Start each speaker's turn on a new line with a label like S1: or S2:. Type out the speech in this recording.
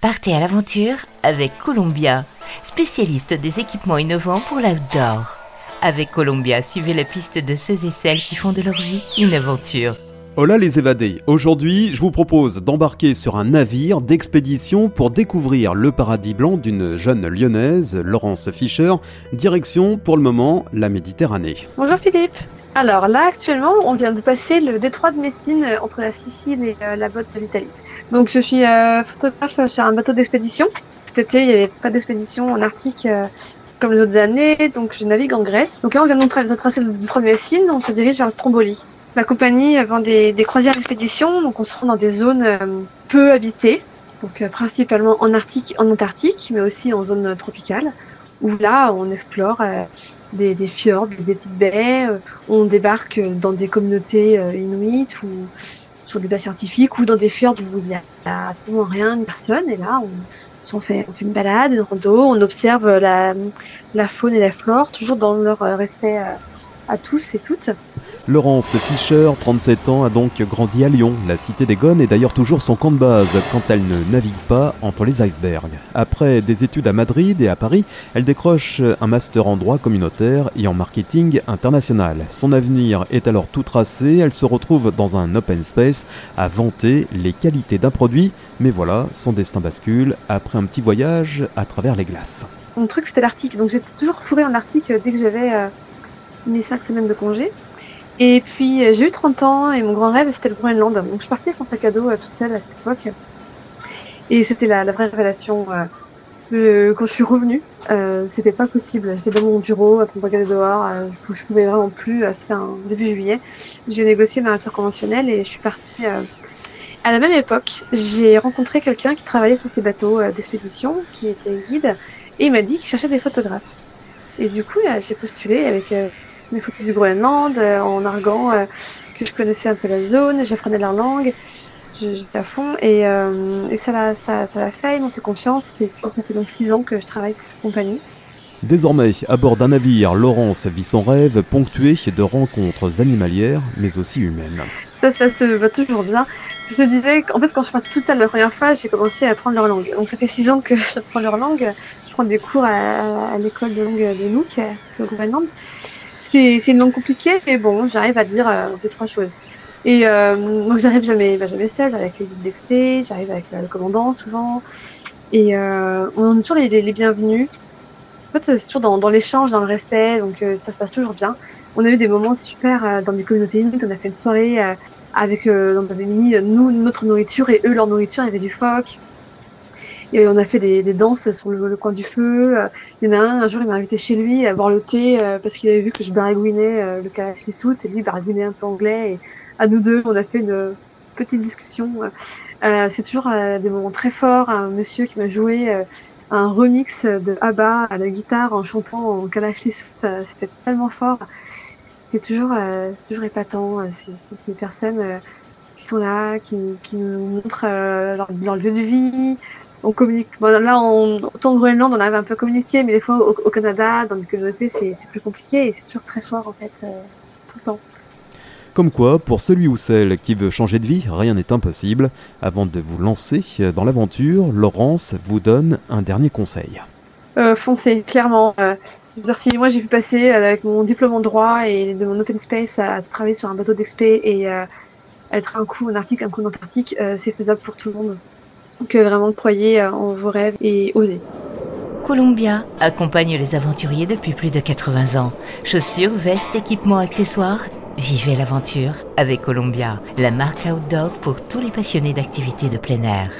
S1: Partez à l'aventure avec Columbia, spécialiste des équipements innovants pour l'outdoor. Avec Columbia, suivez la piste de ceux et celles qui font de leur vie une aventure.
S2: Hola les évadés, aujourd'hui je vous propose d'embarquer sur un navire d'expédition pour découvrir le paradis blanc d'une jeune lyonnaise, Laurence Fischer, direction pour le moment la Méditerranée.
S3: Bonjour Philippe alors là, actuellement, on vient de passer le détroit de Messine euh, entre la Sicile et euh, la botte de l'Italie. Donc je suis euh, photographe sur un bateau d'expédition. Cet été, il n'y avait pas d'expédition en Arctique comme les autres années, donc je navigue en Grèce. Donc là, on vient de tracer le détroit de Messine, on se dirige vers le Stromboli. La compagnie vend des, des croisières d'expédition, donc on se rend dans des zones peu habitées, donc principalement en Arctique, en Antarctique, mais aussi en zone tropicale où là on explore euh, des, fjords, des, petites baies, euh, on débarque dans des communautés euh, inuites ou sur des bases scientifiques ou dans des fjords où il n'y a absolument rien, personne. Et là, on, fait, on fait une balade, une rando, on observe la faune et la flore, toujours dans leur respect à tous et toutes.
S2: Laurence Fischer, 37 ans, a donc grandi à Lyon. La cité des Gones est d'ailleurs toujours son camp de base quand elle ne navigue pas entre les icebergs. Après des études à Madrid et à Paris, elle décroche un master en droit communautaire et en marketing international. Son avenir est alors tout tracé, elle se retrouve dans un open space à vanter les qualités d'un produit, mais voilà, son destin bascule après un petit voyage à travers les glaces.
S3: Mon truc c'était l'Arctique, donc j'étais toujours fourré en Arctique dès que j'avais euh, mes 5 semaines de congé. Et puis euh, j'ai eu 30 ans et mon grand rêve c'était le Groenland. Donc je suis partie avec mon sac à dos euh, toute seule à cette époque. Et c'était la, vraie révélation. Euh, quand je suis revenue, euh, c'était pas possible. J'étais dans mon bureau, à train de regarder dehors. je, je pouvais vraiment plus. c'était un début juillet. J'ai négocié ma rupture conventionnelle et je suis partie. à la même époque, j'ai rencontré quelqu'un qui travaillait sur ces bateaux d'expédition, qui était guide, et il m'a dit qu'il cherchait des photographes. Et du coup, j'ai postulé avec mes photos du Groenland euh, en arguant euh, que je connaissais un peu la zone, j'apprenais leur langue, j'étais à fond et, euh, et ça l'a ça, ça fait, ils m'ont fait confiance et ça fait donc six ans que je travaille pour cette compagnie.
S2: Désormais, à bord d'un navire, Laurence vit son rêve ponctué de rencontres animalières, mais aussi humaines.
S3: Ça, ça se va toujours bien. Je te disais qu'en fait, quand je suis partie toute seule la première fois, j'ai commencé à apprendre leur langue. Donc ça fait six ans que j'apprends leur langue. Je prends des cours à, à l'école de langue de Nuuk, au Groenland c'est une langue compliquée, mais bon, j'arrive à dire euh, deux, trois choses. Et euh, donc j'arrive jamais, bah, jamais seule avec les guides j'arrive avec euh, le commandant souvent. Et euh, on est toujours les, les, bienvenus. En fait, c'est toujours dans, dans l'échange, dans le respect, donc euh, ça se passe toujours bien. On a eu des moments super dans des communautés inuites, on a fait une soirée avec, on avait mis nous notre nourriture et eux leur nourriture, il y avait du phoque. Et on a fait des, des danses sur le, coin du feu. Il y en a un, un jour, il m'a invité chez lui à boire le thé euh, parce qu'il avait vu que je baragouinais euh, le kalachnisout et lui baragouinait un peu anglais. Et à nous deux, on a fait une petite discussion. Euh, c'est toujours des moments très forts. Un monsieur qui m'a joué un remix de ABBA à la guitare en chantant en kalachnisout. C'était tellement fort. C'est toujours, toujours épatant. C'est des personnes qui sont là, qui, qui nous montrent leur, leur lieu de vie, on communique. Bon, là, on, autant de Groenland, on avait un peu communiqué, mais des fois au, Canada, dans les communautés, c'est plus compliqué et c'est toujours très fort en fait, euh, tout le temps.
S2: Comme quoi, pour celui ou celle qui veut changer de vie, rien n'est impossible. Avant de vous lancer dans l'aventure, Laurence vous donne un dernier conseil.
S3: Euh, foncez, clairement. Euh, si moi j'ai pu passer euh, avec mon diplôme en droit et de mon open space à travailler sur un bateau d'expé et être un coup en Arctique, un coup en Antarctique, c'est faisable pour tout le monde que vraiment croyez euh, en vos rêves et osez.
S1: Columbia accompagne les aventuriers depuis plus de 80 ans. Chaussures, vestes, équipements, accessoires. Vivez l'aventure avec Columbia, la marque outdoor pour tous les passionnés d'activités de plein air.